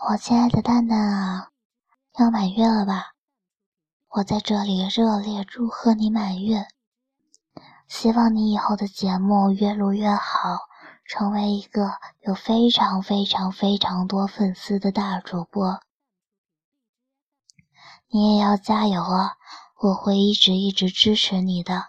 我亲爱的蛋蛋啊，要满月了吧？我在这里热烈祝贺你满月。希望你以后的节目越录越好，成为一个有非常非常非常多粉丝的大主播。你也要加油啊，我会一直一直支持你的。